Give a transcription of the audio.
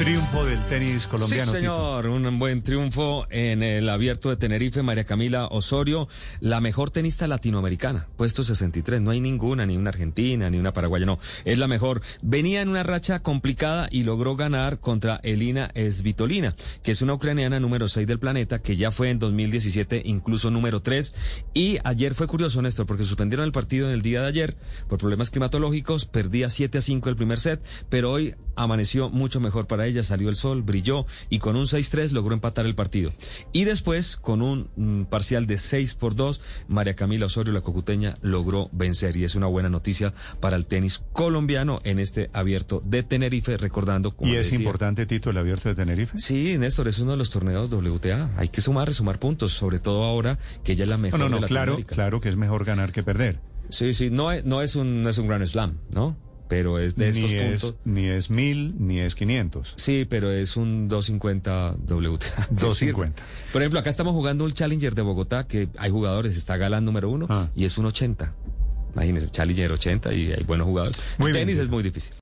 Triunfo del tenis colombiano. Sí, señor, un buen triunfo en el abierto de Tenerife, María Camila Osorio, la mejor tenista latinoamericana, puesto 63. No hay ninguna, ni una argentina, ni una paraguaya, no, es la mejor. Venía en una racha complicada y logró ganar contra Elina Svitolina, que es una ucraniana número 6 del planeta, que ya fue en 2017 incluso número 3. Y ayer fue curioso, Néstor, porque suspendieron el partido en el día de ayer por problemas climatológicos, perdía 7 a 5 el primer set, pero hoy amaneció mucho mejor para ella, salió el sol, brilló y con un 6-3 logró empatar el partido. Y después, con un mm, parcial de 6 por 2, María Camila Osorio, la cocuteña, logró vencer y es una buena noticia para el tenis colombiano en este abierto de Tenerife, recordando... Como ¿Y es importante, Tito, el abierto de Tenerife? Sí, Néstor, es uno de los torneos WTA. Hay que sumar, sumar puntos, sobre todo ahora que ella es la mejor no, no, de claro, claro que es mejor ganar que perder. Sí, sí, no, no, es, un, no es un Grand Slam, ¿no? Pero es de esos puntos. Ni es mil, ni es 500. Sí, pero es un 250 WTA. 250. Por ejemplo, acá estamos jugando un Challenger de Bogotá, que hay jugadores, está Galán número uno, ah. y es un 80. Imagínense, Challenger 80 y hay buenos jugadores. el tenis es muy difícil.